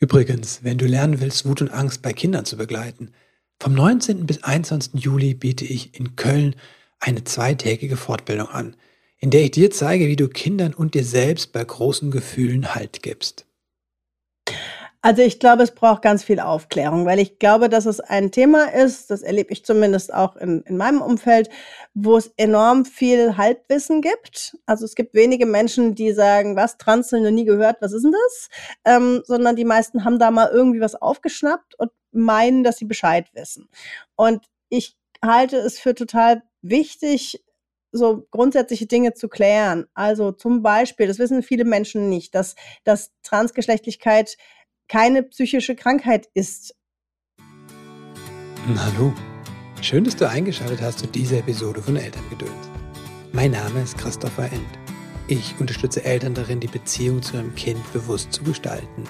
Übrigens, wenn du lernen willst, Wut und Angst bei Kindern zu begleiten, vom 19. bis 21. Juli biete ich in Köln eine zweitägige Fortbildung an, in der ich dir zeige, wie du Kindern und dir selbst bei großen Gefühlen Halt gibst. Also ich glaube, es braucht ganz viel Aufklärung, weil ich glaube, dass es ein Thema ist, das erlebe ich zumindest auch in, in meinem Umfeld, wo es enorm viel Halbwissen gibt. Also es gibt wenige Menschen, die sagen, was, Trans noch nie gehört, was ist denn das? Ähm, sondern die meisten haben da mal irgendwie was aufgeschnappt und meinen, dass sie Bescheid wissen. Und ich halte es für total wichtig, so grundsätzliche Dinge zu klären. Also zum Beispiel, das wissen viele Menschen nicht, dass, dass Transgeschlechtlichkeit keine psychische Krankheit ist. Hallo, schön, dass du eingeschaltet hast zu dieser Episode von Elterngedöns. Mein Name ist Christopher End. Ich unterstütze Eltern darin, die Beziehung zu ihrem Kind bewusst zu gestalten.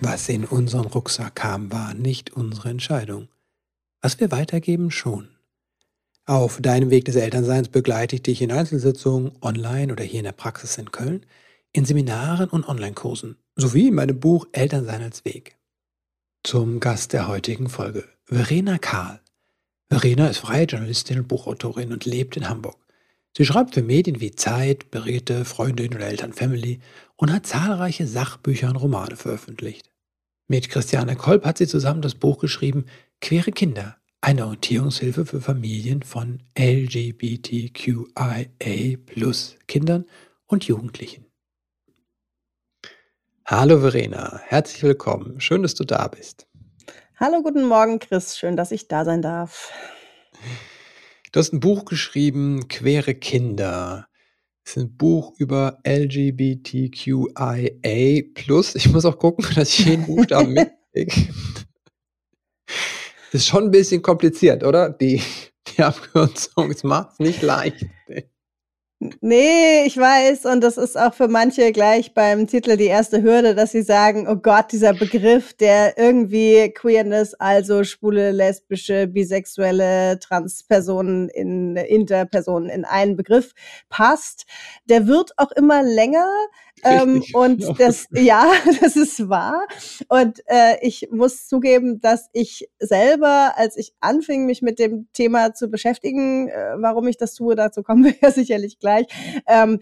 Was in unseren Rucksack kam, war nicht unsere Entscheidung. Was wir weitergeben, schon. Auf deinem Weg des Elternseins begleite ich dich in Einzelsitzungen, online oder hier in der Praxis in Köln, in Seminaren und Online-Kursen sowie in meinem Buch Elternsein als Weg. Zum Gast der heutigen Folge, Verena Kahl. Verena ist freie Journalistin und Buchautorin und lebt in Hamburg. Sie schreibt für Medien wie Zeit, Beräte, Freundin oder Eltern Family und hat zahlreiche Sachbücher und Romane veröffentlicht. Mit Christiane Kolb hat sie zusammen das Buch geschrieben Queere Kinder, eine Orientierungshilfe für Familien von LGBTQIA Kindern und Jugendlichen. Hallo Verena, herzlich willkommen. Schön, dass du da bist. Hallo, guten Morgen, Chris. Schön, dass ich da sein darf. Du hast ein Buch geschrieben, Quere Kinder. Das ist ein Buch über LGBTQIA. Ich muss auch gucken, dass ich jeden Buchstaben mitkriege. Das ist schon ein bisschen kompliziert, oder? Die, die Abkürzung. Es macht es nicht leicht. Nee, ich weiß. Und das ist auch für manche gleich beim Titel die erste Hürde, dass sie sagen, oh Gott, dieser Begriff, der irgendwie Queerness, also schwule, lesbische, bisexuelle, Transpersonen in Interpersonen in einen Begriff passt, der wird auch immer länger. Ähm, und das, ja, das ist wahr. Und äh, ich muss zugeben, dass ich selber, als ich anfing, mich mit dem Thema zu beschäftigen, äh, warum ich das tue, dazu kommen wir ja sicherlich gleich, ähm,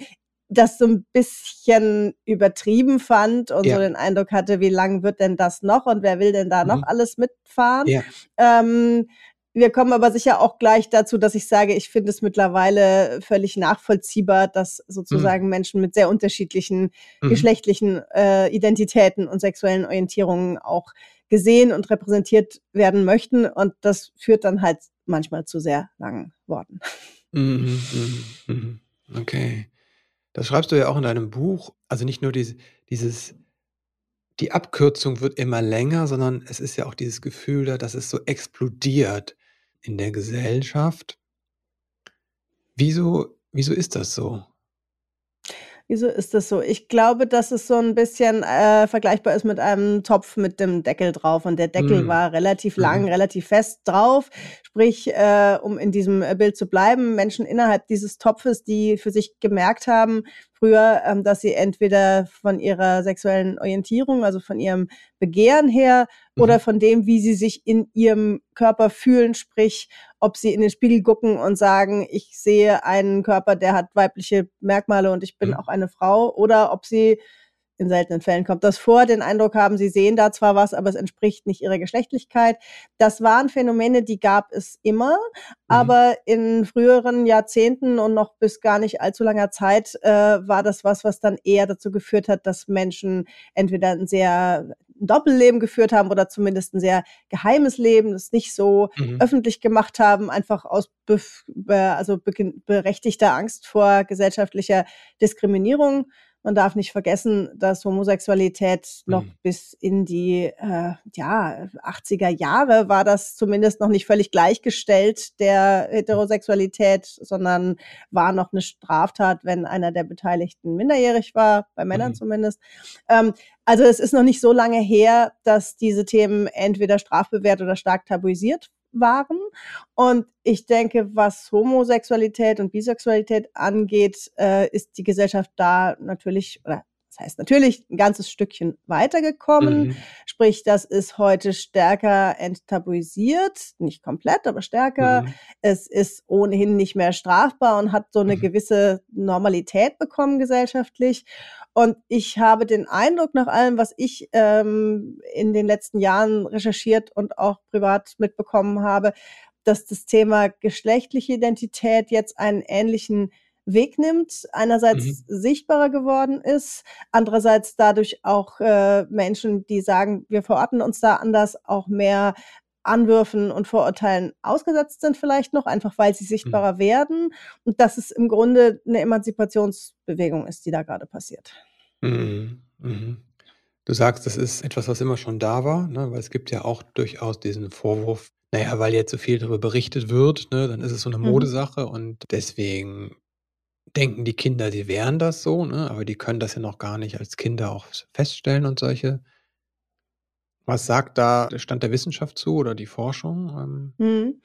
das so ein bisschen übertrieben fand und ja. so den Eindruck hatte, wie lang wird denn das noch und wer will denn da mhm. noch alles mitfahren? Ja. Ähm, wir kommen aber sicher auch gleich dazu, dass ich sage, ich finde es mittlerweile völlig nachvollziehbar, dass sozusagen mhm. Menschen mit sehr unterschiedlichen mhm. geschlechtlichen äh, Identitäten und sexuellen Orientierungen auch gesehen und repräsentiert werden möchten. Und das führt dann halt manchmal zu sehr langen Worten. Mhm, mhm, mhm. Okay. Das schreibst du ja auch in deinem Buch. Also nicht nur diese, dieses, die Abkürzung wird immer länger, sondern es ist ja auch dieses Gefühl da, dass es so explodiert in der Gesellschaft. Wieso, wieso ist das so? Wieso ist das so? Ich glaube, dass es so ein bisschen äh, vergleichbar ist mit einem Topf mit dem Deckel drauf. Und der Deckel mm. war relativ lang, mm. relativ fest drauf. Sprich, äh, um in diesem Bild zu bleiben, Menschen innerhalb dieses Topfes, die für sich gemerkt haben, früher, ähm, dass sie entweder von ihrer sexuellen Orientierung, also von ihrem Begehren her, mhm. oder von dem, wie sie sich in ihrem Körper fühlen, sprich, ob sie in den Spiegel gucken und sagen, ich sehe einen Körper, der hat weibliche Merkmale und ich bin mhm. auch eine Frau, oder ob sie in seltenen Fällen kommt das vor, den Eindruck haben, sie sehen da zwar was, aber es entspricht nicht ihrer Geschlechtlichkeit. Das waren Phänomene, die gab es immer, mhm. aber in früheren Jahrzehnten und noch bis gar nicht allzu langer Zeit äh, war das was, was dann eher dazu geführt hat, dass Menschen entweder ein sehr Doppelleben geführt haben oder zumindest ein sehr geheimes Leben, das nicht so mhm. öffentlich gemacht haben, einfach aus be also berechtigter Angst vor gesellschaftlicher Diskriminierung. Man darf nicht vergessen, dass Homosexualität noch mhm. bis in die äh, ja, 80er Jahre war das zumindest noch nicht völlig gleichgestellt der Heterosexualität, sondern war noch eine Straftat, wenn einer der Beteiligten minderjährig war, bei Männern mhm. zumindest. Ähm, also es ist noch nicht so lange her, dass diese Themen entweder strafbewehrt oder stark tabuisiert waren. Und ich denke, was Homosexualität und Bisexualität angeht, äh, ist die Gesellschaft da natürlich, oder das heißt natürlich ein ganzes Stückchen weitergekommen. Mhm. Sprich, das ist heute stärker enttabuisiert, nicht komplett, aber stärker. Mhm. Es ist ohnehin nicht mehr strafbar und hat so eine Mhm. gewisse Normalität bekommen gesellschaftlich. Und ich habe den Eindruck, nach allem, was ich ähm, in den letzten Jahren recherchiert und auch privat mitbekommen habe, dass das Thema geschlechtliche Identität jetzt einen ähnlichen Weg nimmt, einerseits Mhm. sichtbarer geworden ist, andererseits dadurch auch äh, Menschen, die sagen, wir verorten uns da anders, auch mehr Anwürfen und Vorurteilen ausgesetzt sind vielleicht noch, einfach weil sie Mhm. sichtbarer werden und dass es im Grunde eine Emanzipationsbewegung ist, die da gerade passiert. Mhm. Mhm. Du sagst, das ist etwas, was immer schon da war, ne? Weil es gibt ja auch durchaus diesen Vorwurf, na ja, weil jetzt so viel darüber berichtet wird, ne, dann ist es so 'ne Mhm. Modesache und deswegen denken die Kinder, sie wären das so, ne, aber die können das ja noch gar nicht als Kinder auch feststellen und solche Was sagt da der Stand der Wissenschaft zu oder die Forschung? Ähm Mhm.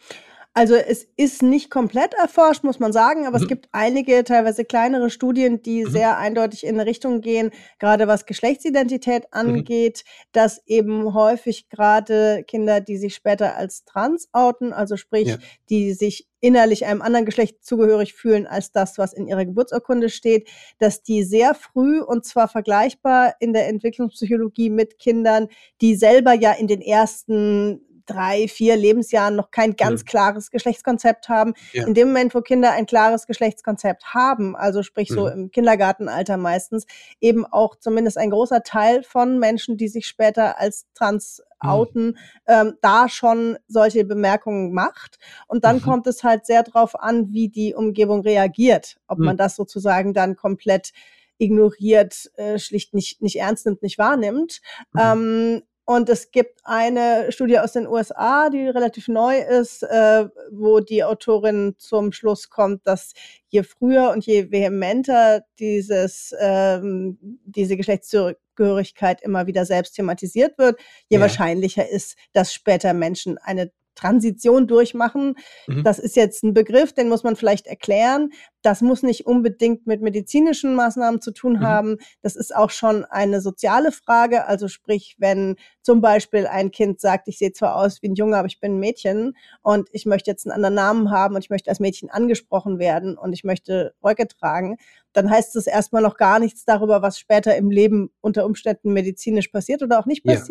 Also, es ist nicht komplett erforscht, muss man sagen, aber es Mhm. gibt einige, teilweise kleinere Studien, die Mhm. sehr eindeutig in 'ne Richtung gehen, grade was Geschlechtsidentität Mhm. angeht, dass eben häufig grade Kinder, die sich später als trans outen, also sprich, Ja. die sich innerlich einem anderen Geschlecht zugehörig fühlen als das, was in ihrer Geburtsurkunde steht, dass die sehr früh und zwar vergleichbar in der Entwicklungspsychologie mit Kindern, die selber ja in den ersten 3, 4 Lebensjahren noch kein ganz Mhm. klares Geschlechtskonzept haben. Ja. In dem Moment, wo Kinder ein klares Geschlechtskonzept haben, also sprich so Mhm. im Kindergartenalter meistens, eben auch zumindest ein großer Teil von Menschen, die sich später als trans Mhm. outen, ähm, da schon solche Bemerkungen macht. Und dann Mhm. kommt es halt sehr drauf an, wie die Umgebung reagiert, ob Mhm. man das sozusagen dann komplett ignoriert, äh, schlicht nicht nicht ernst nimmt, nicht wahrnimmt. Mhm. Ähm, und es gibt eine Studie aus den USA, die relativ neu ist, äh, wo die Autorin zum Schluss kommt, dass je früher und je vehementer dieses ähm, diese Geschlechtszugehörigkeit immer wieder selbst thematisiert wird, je Ja. wahrscheinlicher ist, dass später Menschen eine Transition durchmachen. Mhm. Das ist jetzt 'n Begriff, den muss man vielleicht erklären. Das muss nicht unbedingt mit medizinischen Maßnahmen zu tun Mhm. haben. Das ist auch schon eine soziale Frage. Also sprich, wenn zum Beispiel ein Kind sagt: „Ich sehe zwar aus wie 'n Junge, aber ich bin 'n Mädchen und ich möchte jetzt 'n anderen Namen haben und ich möchte als Mädchen angesprochen werden und ich möchte Röcke tragen“, dann heißt das erst mal noch gar nichts darüber, was später im Leben unter Umständen medizinisch passiert oder auch nicht Ja.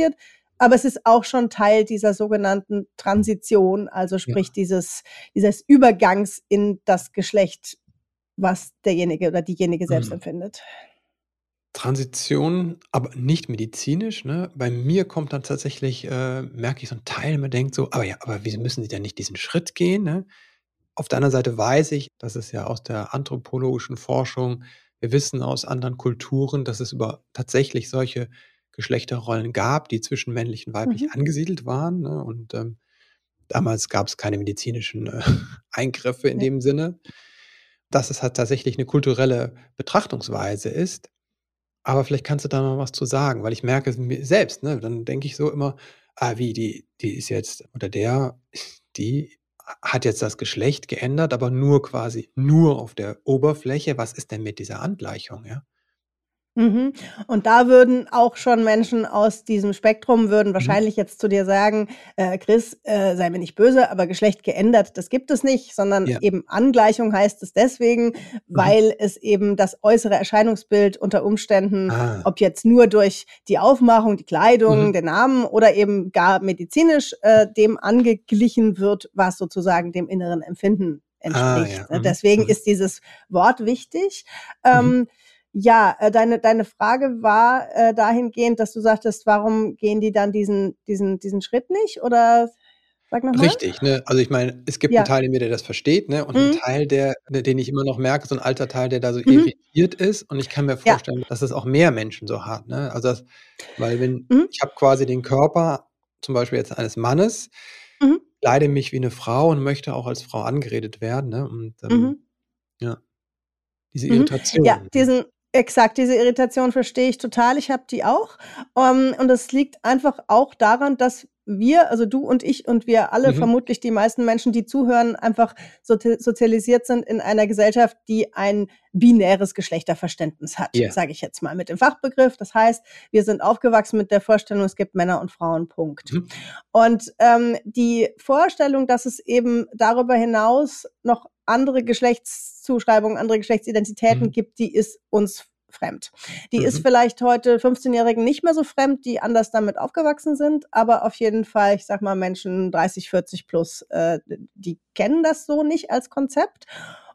Aber es ist auch schon Teil dieser sogenannten Transition, also Ja. sprich dieses dieses Übergangs in das Geschlecht, was derjenige oder diejenige selbst Mhm. empfindet. Transition, aber nicht medizinisch, ne? Bei mir kommt dann tatsächlich äh, merke ich so 'n Teil, man denkt so: „Aber ja, aber wieso müssen sie denn nicht diesen Schritt gehen“, ne? Auf der anderen Seite weiß ich, dass es ja aus der anthropologischen Forschung wir wissen aus anderen Kulturen, dass es über tatsächlich solche Geschlechterrollen gab, die zwischen männlich und weiblich Mhm. angesiedelt waren, ne? Und, ähm, damals gab's keine medizinischen, äh, Eingriffe in Ja. dem Sinne. Dass es halt tatsächlich 'ne kulturelle Betrachtungsweise ist. Aber vielleicht kannst du da noch was zu sagen, weil ich merke es mir selbst, ne? Dann denke ich so immer: „Ah, wie, die die ist jetzt oder der die ha hat jetzt das Geschlecht geändert, aber nur quasi nur auf der Oberfläche. Was ist denn mit dieser Angleichung“, ja? Mhm. Und da würden auch schon Menschen aus diesem Spektrum würden Mhm. wahrscheinlich jetzt zu dir sagen: „Äh, Chris, äh, sei mir nicht böse, aber Geschlecht geändert, das gibt es nicht, sondern Ja. eben Angleichung heißt es deswegen, Mhm. weil es eben das äußere Erscheinungsbild unter Umständen, Ah. ob jetzt nur durch die Aufmachung, die Kleidung, Mhm. den Namen oder eben gar medizinisch, äh, dem angeglichen wird, was sozusagen dem inneren Empfinden Ah, entspricht“, ja. ne? Mhm. Deswegen Mhm. ist dieses Wort wichtig. Mhm. Ähm, ja, äh, deine deine Frage war, äh, dahingehend, dass du sagtest: „Warum gehen die dann diesen diesen diesen Schritt nicht?“ Oder sag noch mal? Richtig, ne? Also, ich meine, es gibt Ja. Teil in mir, der das versteht, ne? Und Mhm. Teil, der ne, den ich immer noch merke, so 'n alter Teil, der da so Mhm. irritiert ist. Und ich kann mir Ja. vorstellen, dass es auch mehr Menschen so hat, ne? Also, das weil wenn Mhm. ich habe quasi den Körper zum Beispiel jetzt eines Mannes, Mhm. kleide mich wie 'ne Frau und möchte auch als Frau angeredet werden, ne? Und, ähm, ja. Diese Mhm. Ja, Irritation, ne? diesen exakt, diese Irritation verstehe ich total. Ich habe die auch. Ähm, und das liegt einfach auch daran, dass wir, also du und ich und wir alle, mhm. vermutlich die meisten Menschen, die zuhören, einfach so sozialisiert sind in einer Gesellschaft, die ein binäres Geschlechterverständnis hat, yeah. sage ich jetzt mal mit dem Fachbegriff. Das heißt, wir sind aufgewachsen mit der Vorstellung, es gibt Männer und Frauen, Punkt. Mhm. Und ähm, die Vorstellung, dass es eben darüber hinaus noch andere Geschlechtszuschreibungen, andere Geschlechtsidentitäten mhm. gibt, die ist uns fremd. Die mhm. ist vielleicht heute 15-Jährigen nicht mehr so fremd, die anders damit aufgewachsen sind, aber auf jeden Fall, ich sag mal, Menschen 30, 40 plus, äh, die kennen das so nicht als Konzept.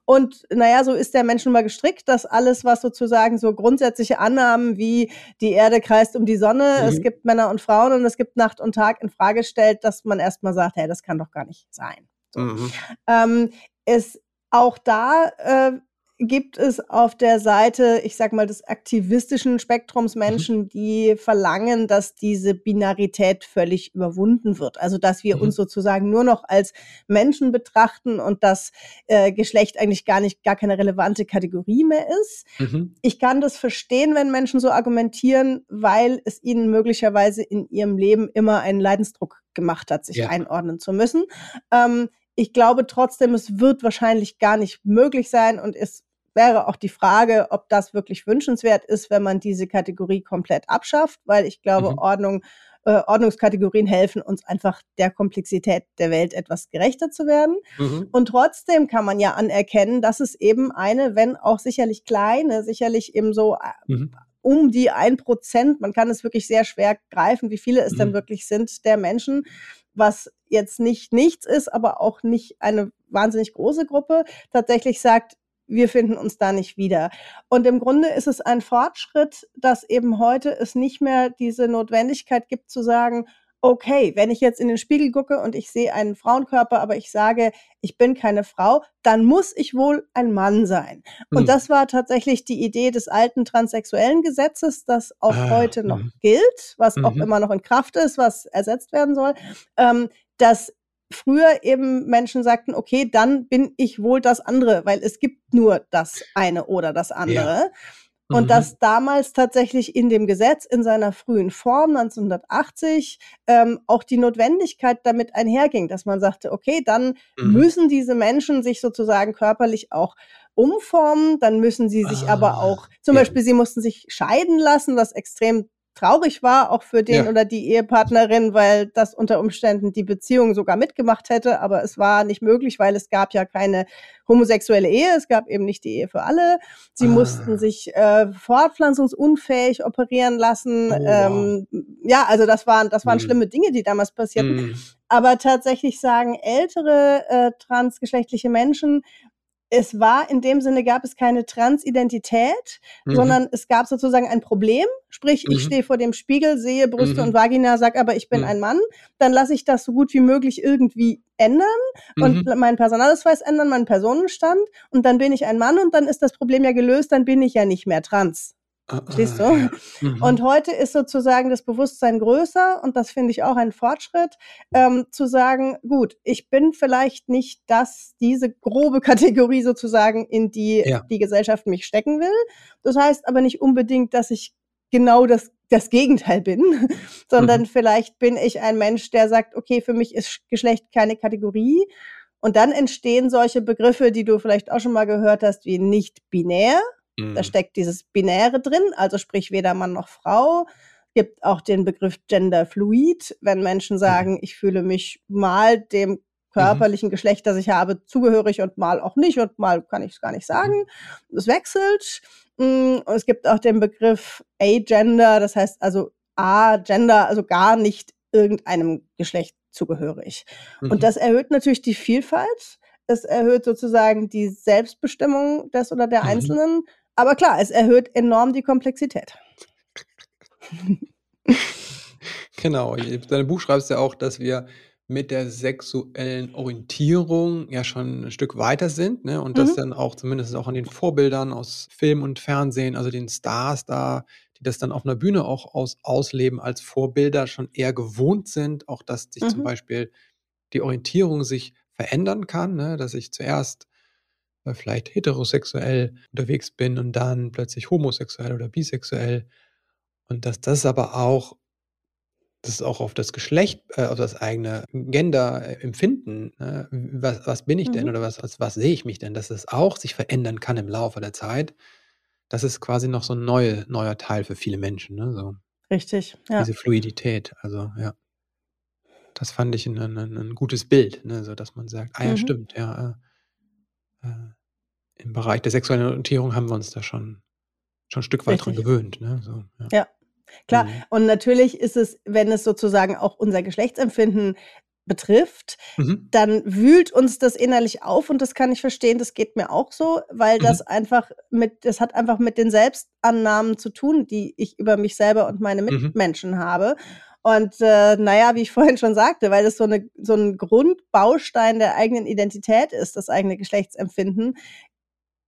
Und naja, so ist der Mensch nun mal gestrickt, dass alles, was sozusagen so grundsätzliche Annahmen wie die Erde kreist um die Sonne, mhm. es gibt Männer und Frauen und es gibt Nacht und Tag in Frage stellt, dass man erstmal sagt, hey, das kann doch gar nicht sein. So. Mhm. Ähm, es auch da äh, gibt es auf der Seite, ich sag mal, des aktivistischen Spektrums mhm. Menschen, die verlangen, dass diese Binarität völlig überwunden wird. Also, dass wir mhm. uns sozusagen nur noch als Menschen betrachten und dass äh, Geschlecht eigentlich gar nicht, gar keine relevante Kategorie mehr ist. Mhm. Ich kann das verstehen, wenn Menschen so argumentieren, weil es ihnen möglicherweise in ihrem Leben immer einen Leidensdruck gemacht hat, sich ja. einordnen zu müssen. Ähm, ich glaube trotzdem, es wird wahrscheinlich gar nicht möglich sein und es wäre auch die Frage, ob das wirklich wünschenswert ist, wenn man diese Kategorie komplett abschafft, weil ich glaube, mhm. Ordnung, äh, Ordnungskategorien helfen uns einfach der Komplexität der Welt etwas gerechter zu werden. Mhm. Und trotzdem kann man ja anerkennen, dass es eben eine, wenn auch sicherlich kleine, sicherlich eben so äh, mhm. Um die ein Prozent, man kann es wirklich sehr schwer greifen, wie viele es mhm. dann wirklich sind, der Menschen, was jetzt nicht nichts ist, aber auch nicht eine wahnsinnig große Gruppe, tatsächlich sagt, wir finden uns da nicht wieder. Und im Grunde ist es ein Fortschritt, dass eben heute es nicht mehr diese Notwendigkeit gibt zu sagen, okay, wenn ich jetzt in den Spiegel gucke und ich sehe einen Frauenkörper, aber ich sage, ich bin keine Frau, dann muss ich wohl ein Mann sein. Und hm. das war tatsächlich die Idee des alten transsexuellen Gesetzes, das auch ah, heute noch mh. gilt, was mhm. auch immer noch in Kraft ist, was ersetzt werden soll, ähm, dass früher eben Menschen sagten, okay, dann bin ich wohl das andere, weil es gibt nur das eine oder das andere. Ja. Und mhm. dass damals tatsächlich in dem Gesetz in seiner frühen Form 1980 ähm, auch die Notwendigkeit damit einherging, dass man sagte, okay, dann mhm. müssen diese Menschen sich sozusagen körperlich auch umformen, dann müssen sie sich ah, aber auch, zum ja. Beispiel, sie mussten sich scheiden lassen, was extrem traurig war, auch für den ja. oder die Ehepartnerin, weil das unter Umständen die Beziehung sogar mitgemacht hätte, aber es war nicht möglich, weil es gab ja keine homosexuelle Ehe, es gab eben nicht die Ehe für alle. Sie ah. mussten sich äh, fortpflanzungsunfähig operieren lassen. Oh, ähm, Ja, also das waren das waren mhm. schlimme Dinge, die damals passierten. Mhm. Aber tatsächlich sagen ältere äh, transgeschlechtliche Menschen, es war in dem Sinne gab es keine Transidentität, mhm. sondern es gab sozusagen ein Problem. Sprich, mhm. ich stehe vor dem Spiegel, sehe Brüste mhm. und Vagina, sag aber, ich bin mhm. ein Mann. Dann lasse ich das so gut wie möglich irgendwie ändern und mhm. meinen Personalausweis ändern, meinen Personenstand und dann bin ich ein Mann und dann ist das Problem ja gelöst, dann bin ich ja nicht mehr trans. Verstehst du? Ah, mhm. Und heute ist sozusagen das Bewusstsein größer und das finde ich auch ein Fortschritt, ähm, zu sagen, gut, ich bin vielleicht nicht das, diese grobe Kategorie sozusagen, in die ja. die Gesellschaft mich stecken will. Das heißt aber nicht unbedingt, dass ich genau das, das Gegenteil bin, sondern mhm. vielleicht bin ich ein Mensch, der sagt, okay, für mich ist Geschlecht keine Kategorie. Und dann entstehen solche Begriffe, die du vielleicht auch schon mal gehört hast, wie nicht binär Mhm. Da steckt dieses Binäre drin, also sprich weder Mann noch Frau. Gibt auch den Begriff Genderfluid, wenn Menschen mhm. sagen, mhm. ich fühle mich mal dem mhm. körperlichen Geschlecht, das ich habe, zugehörig und mal auch nicht und mal kann ich es gar nicht sagen. Es wechselt. Mm, und es gibt auch den Begriff Agender, das heißt also A-Gender, also gar nicht irgendeinem Geschlecht zugehörig. Mhm. Und das erhöht natürlich die Vielfalt. Es erhöht sozusagen die Selbstbestimmung des oder der mhm. Einzelnen. Aber klar, es erhöht enorm die Komplexität. genau. In deinem Buch schreibst du ja auch, dass wir mit der sexuellen Orientierung ja schon ein Stück weiter sind, ne? Und mhm. das dann auch zumindest auch an den Vorbildern aus Film und Fernsehen, also den Stars da, die das dann auf einer Bühne auch aus, ausleben als Vorbilder, schon eher gewohnt sind, auch dass sich mhm. zum Beispiel die Orientierung sich verändern kann, ne? dass ich zuerst äh, vielleicht heterosexuell unterwegs bin und dann plötzlich homosexuell oder bisexuell. Und dass das aber auch das auch auf das Geschlecht, äh, auf das eigene Gender-Empfinden, ne? Was was bin ich denn Mhm. oder was was was sehe ich mich denn, dass es auch sich verändern kann im Laufe der Zeit. Das ist quasi noch so 'n neue neuer Teil für viele Menschen, ne, so. Richtig, ja. Diese Fluidität, also, ja. Das fand ich 'n 'n 'n 'n gutes Bild, ne, so dass man sagt: „Ah ja, Mhm. stimmt, ja, äh, äh, im Bereich der sexuellen Orientierung haben wir uns da schon schon 'n Stück weit dran Richtig. gewöhnt“, ne, so, ja. Ja, klar. Mhm. Und natürlich ist es, wenn es sozusagen auch unser Geschlechtsempfinden betrifft, Mhm. dann wühlt uns das innerlich auf und das kann ich verstehen, das geht mir auch so, weil Mhm. das einfach mit das hat einfach mit den Selbstannahmen zu tun, die ich über mich selber und meine Mhm. Mitmenschen habe. Und, äh, na ja, wie ich vorhin schon sagte, weil das so 'ne so 'n Grundbaustein der eigenen Identität ist, das eigene Geschlechtsempfinden,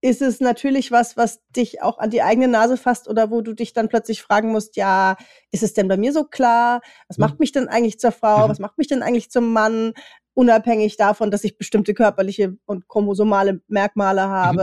ist es natürlich was, was dich auch an die eigene Nase fasst oder wo du dich dann plötzlich fragen musst: „Ja, ist es denn bei mir so klar? Was macht Mhm. mich denn eigentlich zur Frau? Was Mhm. macht mich denn eigentlich zum Mann?“ Unabhängig davon, dass ich bestimmte körperliche und chromosomale Merkmale Mhm.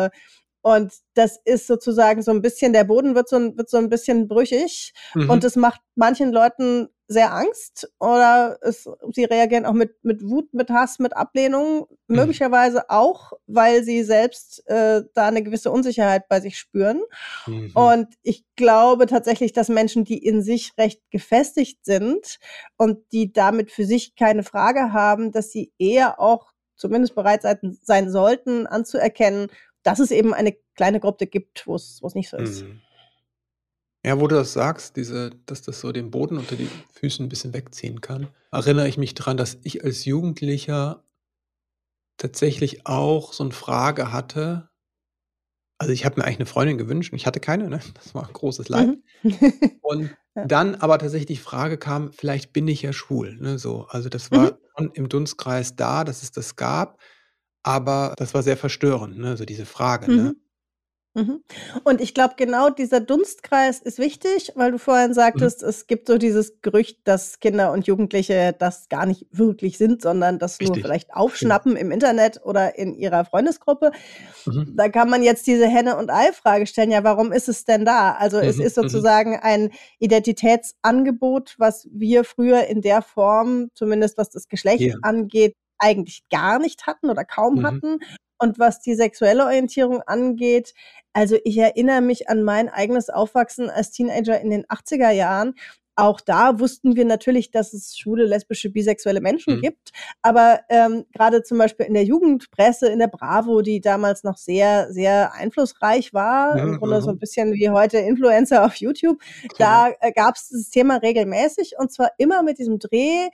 Und das ist sozusagen so 'n bisschen der Boden wird so 'n wird so 'n bisschen brüchig und Mhm. das macht manchen Leuten sehr Angst oder es sie reagieren auch mit mit Wut, mit Hass, mit Ablehnung, Mhm. möglicherweise auch, weil sie selbst, äh, da 'ne gewisse Unsicherheit bei sich spüren. Mhm. Und ich glaube tatsächlich, dass Menschen, die in sich recht gefestigt sind und die damit für sich keine Frage haben, dass sie eher auch zumindest bereit sein sollten, anzuerkennen, dass es eben eine kleine Gruppe gibt, wo's wo's nicht so ist. Mhm. Ja, wo du das sagst, diese dass das so den Boden unter die Füßen 'n bisschen wegziehen kann, erinnere ich mich dran, dass ich als Jugendlicher tatsächlich auch so 'n Frage hatte also, ich habe mir eigentlich 'ne Freundin gewünscht und ich hatte keine, ne? Das war 'n großes Leid. Mhm. Und Ja. dann aber tatsächlich die Frage kam: „Vielleicht bin ich ja schwul“, ne, so. Also, das Mhm. war schon im Dunstkreis da, dass es das gab, aber das war sehr verstörend, ne, so diese Frage, ne? Mhm. Mhm. Und ich glaube, genau dieser Dunstkreis ist wichtig, weil du vorhin Mhm. sagtest, es gibt so dieses Gerücht, dass Kinder und Jugendliche das gar nicht wirklich sind, sondern das nur Richtig, vielleicht genau. aufschnappen im Internet oder in ihrer Freundesgruppe. Mhm. Da kann man jetzt diese Henne und Ei-Frage stellen, ja, warum ist es denn da? Also, es Mhm, ist mhm. sozusagen ein Identitätsangebot, was wir früher in der Form, zumindest was das Geschlecht Ja. angeht, eigentlich gar nicht hatten oder kaum Mhm. hatten. Und was die sexuelle Orientierung angeht also, ich erinnere mich an mein eigenes Aufwachsen als Teenager in den 80er Jahren. Auch da wussten wir natürlich, dass es schwule, lesbische, bisexuelle Menschen Mhm. gibt. Aber, ähm, grade zum Beispiel in der Jugendpresse, in der Bravo, die damals noch sehr, sehr einflussreich war, im Mhm, Grunde so 'n mhm. bisschen wie heute Influencer auf YouTube, Genau. da, äh, gab's dieses Thema regelmäßig und zwar immer mit diesem Dreh: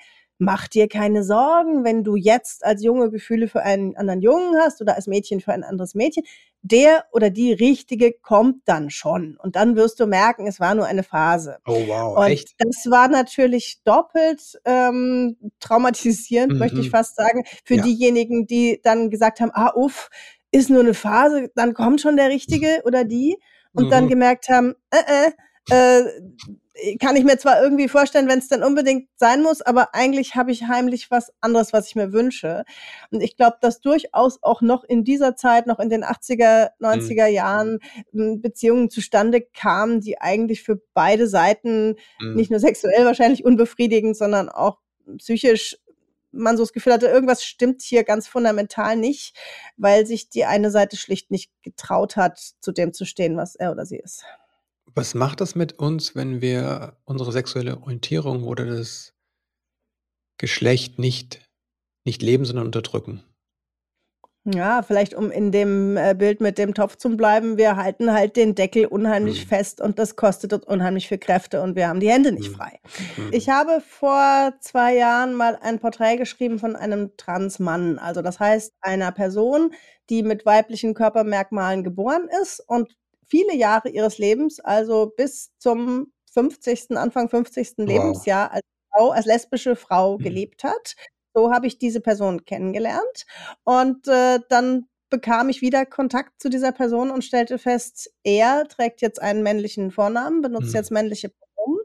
„Mach dir keine Sorgen, wenn du jetzt als Junge Gefühle für einen anderen Jungen hast oder als Mädchen für ein anderes Mädchen. Der oder die Richtige kommt dann schon und dann wirst du merken, es war nur eine Phase.“ Oh wow, Und echt? das war natürlich doppelt, ähm, traumatisierend, möchte ich Mhm. fast sagen, für Ja. diejenigen, die dann gesagt haben: „Ah, uff, ist nur 'ne Phase, dann kommt schon der Richtige oder die.“ Und dann Mhm. gemerkt haben: „Äh, äh, äh, kann ich mir zwar irgendwie vorstellen, wenn's denn unbedingt sein muss, aber eigentlich habe ich heimlich was anderes, was ich mir wünsche.“ Und ich glaube, dass durchaus auch noch in dieser Zeit, noch in den 80er, Mhm. 90er Jahren, hm, Beziehungen zustande kamen, die eigentlich für beide Seiten Mhm. nicht nur sexuell wahrscheinlich unbefriedigend, sondern auch psychisch man so das Gefühl hatte, irgendwas stimmt hier ganz fundamental nicht, weil sich die eine Seite schlicht nicht getraut hat, zu dem zu stehen, was er oder sie ist. Was macht das mit uns, wenn wir unsere sexuelle Orientierung oder das Geschlecht nicht nicht leben, sondern unterdrücken? Ja, vielleicht um in dem, äh, Bild mit dem Topf zu bleiben, wir halten halt den Deckel unheimlich Mhm. fest und das kostet uns unheimlich viel Kräfte und wir haben die Hände nicht Mhm. frei. Ich Mhm. habe vor 2 Jahren mal ein Porträt geschrieben von einem Transmann. Also, das heißt, einer Person, die mit weiblichen Körpermerkmalen geboren ist und viele Jahre ihres Lebens, also bis zum 50., Anfang 50. Wow. Lebensjahr als Frau als lesbische Frau Mhm. gelebt hat. So habe ich diese Person kennengelernt und, äh, dann bekam ich wieder Kontakt zu dieser Person und stellte fest, er trägt jetzt einen männlichen Vornamen, benutzt Mhm. jetzt männliche Pronomen.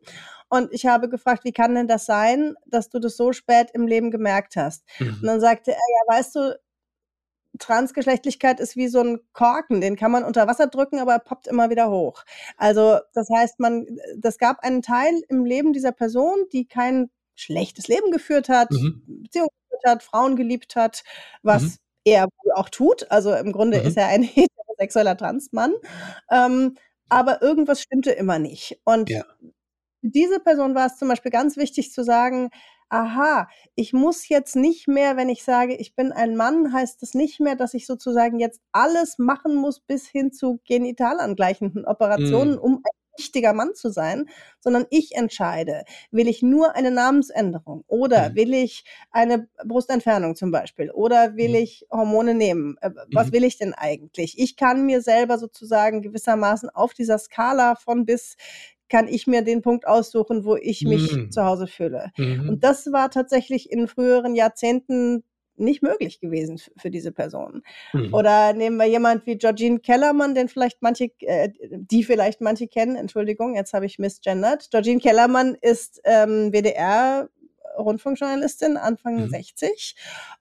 Und ich habe gefragt: „Wie kann denn das sein, dass du das so spät im Leben gemerkt hast?“ Und Mhm. dann sagte er: „Ja, weißt du, Transgeschlechtlichkeit ist wie so 'n Korken, den kann man unter Wasser drücken, aber er poppt immer wieder hoch.“ Also, das heißt, man das gab einen Teil im Leben dieser Person, die kein schlechtes Leben geführt hat, mhm. Beziehungen geführt hat, Frauen geliebt hat, was mhm. er wohl auch tut. Also im Grunde mhm. ist er ein heterosexueller Transmann. Ähm, aber irgendwas stimmte immer nicht. Und ja. für diese Person war es zum Beispiel ganz wichtig zu sagen, aha, ich muss jetzt nicht mehr, wenn ich sage, ich bin ein Mann, heißt das nicht mehr, dass ich sozusagen jetzt alles machen muss bis hin zu genitalangleichenden Operationen, mm. um ein richtiger Mann zu sein, sondern ich entscheide, will ich nur eine Namensänderung oder mhm. will ich eine Brustentfernung zum Beispiel oder will mhm. ich Hormone nehmen? Äh, was mhm. will ich denn eigentlich? Ich kann mir selber sozusagen gewissermaßen auf dieser Skala von bis kann ich mir den Punkt aussuchen, wo ich mich mhm. zu Hause fühle. Mhm. Und das war tatsächlich in früheren Jahrzehnten nicht möglich gewesen für diese Person. Mhm. Oder nehmen wir jemand wie Georgine Kellermann, den vielleicht manche, äh, die vielleicht manche kennen, Entschuldigung, jetzt habe ich misgendert. Georgine Kellermann ist ähm, WDR Rundfunkjournalistin, Anfang mhm. 60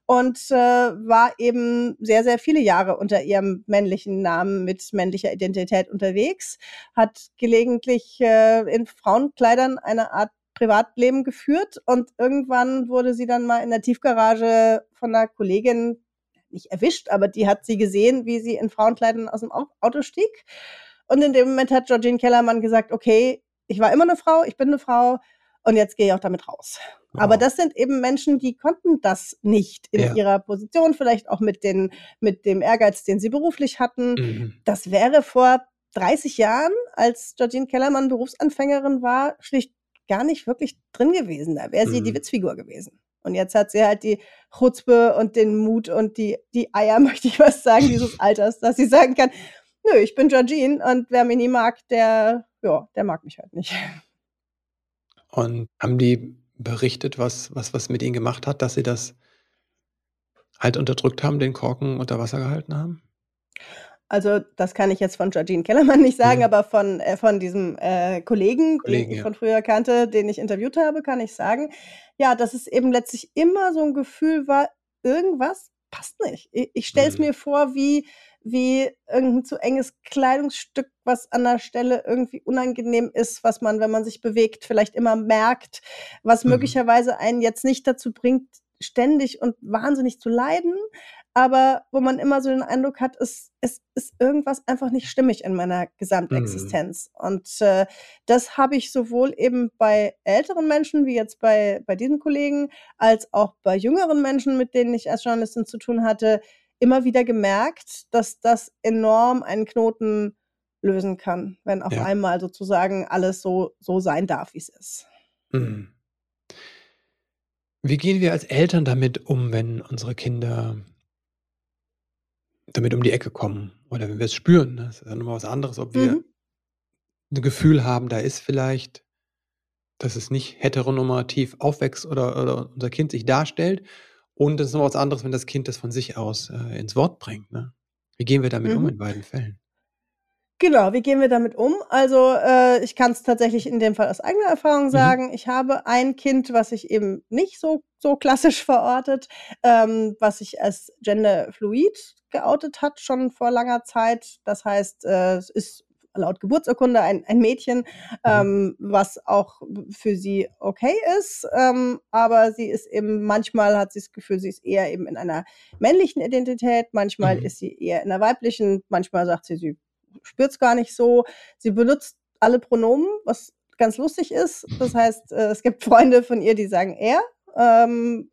und äh, war eben sehr, sehr viele Jahre unter ihrem männlichen Namen mit männlicher Identität unterwegs, hat gelegentlich äh, in Frauenkleidern eine Art Privatleben geführt und irgendwann wurde sie dann mal in der Tiefgarage von einer Kollegin nicht erwischt, aber die hat sie gesehen, wie sie in Frauenkleidern aus dem Auto stieg. Und in dem Moment hat Georgine Kellermann gesagt, okay, ich war immer eine Frau, ich bin eine Frau und jetzt gehe ich auch damit raus. Wow. Aber das sind eben Menschen, die konnten das nicht in ja. ihrer Position, vielleicht auch mit, den, mit dem Ehrgeiz, den sie beruflich hatten. Mhm. Das wäre vor 30 Jahren, als Georgine Kellermann Berufsanfängerin war, schlicht gar nicht wirklich drin gewesen. Da wäre sie mhm. die Witzfigur gewesen. Und jetzt hat sie halt die Chutzpe und den Mut und die, die Eier, möchte ich was sagen, dieses Alters, dass sie sagen kann, nö, ich bin Georgine und wer mich nie mag, der, ja, der mag mich halt nicht. Und haben die berichtet, was, was, was mit ihnen gemacht hat, dass sie das halt unterdrückt haben, den Korken unter Wasser gehalten haben? Also, das kann ich jetzt von Georgine Kellermann nicht sagen, mhm. aber von, äh, von diesem äh, Kollegen, Kollegen, den ich ja. von früher kannte, den ich interviewt habe, kann ich sagen, ja, dass es eben letztlich immer so ein Gefühl war, irgendwas passt nicht. Ich, ich stelle es mhm. mir vor, wie, wie irgendein zu enges Kleidungsstück, was an der Stelle irgendwie unangenehm ist, was man, wenn man sich bewegt, vielleicht immer merkt, was mhm. möglicherweise einen jetzt nicht dazu bringt, ständig und wahnsinnig zu leiden, aber wo man immer so den Eindruck hat, es, es ist irgendwas einfach nicht stimmig in meiner Gesamtexistenz. Mhm. Und äh, das habe ich sowohl eben bei älteren Menschen, wie jetzt bei, bei diesen Kollegen, als auch bei jüngeren Menschen, mit denen ich als Journalistin zu tun hatte, immer wieder gemerkt, dass das enorm einen Knoten lösen kann, wenn auf ja. einmal sozusagen alles so, so sein darf, wie es ist. Mhm. Wie gehen wir als Eltern damit um, wenn unsere Kinder damit um die Ecke kommen oder wenn wir es spüren. Das ist ja nochmal was anderes, ob wir mhm. ein Gefühl haben, da ist vielleicht, dass es nicht heteronormativ aufwächst oder, oder unser Kind sich darstellt. Und es ist noch was anderes, wenn das Kind das von sich aus äh, ins Wort bringt. Ne? Wie gehen wir damit mhm. um in beiden Fällen? Genau, wie gehen wir damit um? Also, äh, ich kann es tatsächlich in dem Fall aus eigener Erfahrung mhm. sagen. Mhm. Ich habe ein Kind, was sich eben nicht so so klassisch verortet, ähm, was sich als genderfluid geoutet hat, schon vor langer Zeit. Das heißt, äh, es ist laut Geburtsurkunde ein, ein Mädchen, mhm. ähm, was auch für sie okay ist. Ähm, aber sie ist eben, manchmal hat sie das Gefühl, sie ist eher eben in einer männlichen Identität, manchmal mhm. ist sie eher in einer weiblichen, manchmal sagt sie, sie spürt es gar nicht so. Sie benutzt alle Pronomen, was ganz lustig ist. Das heißt, äh, es gibt Freunde von ihr, die sagen er. Ähm,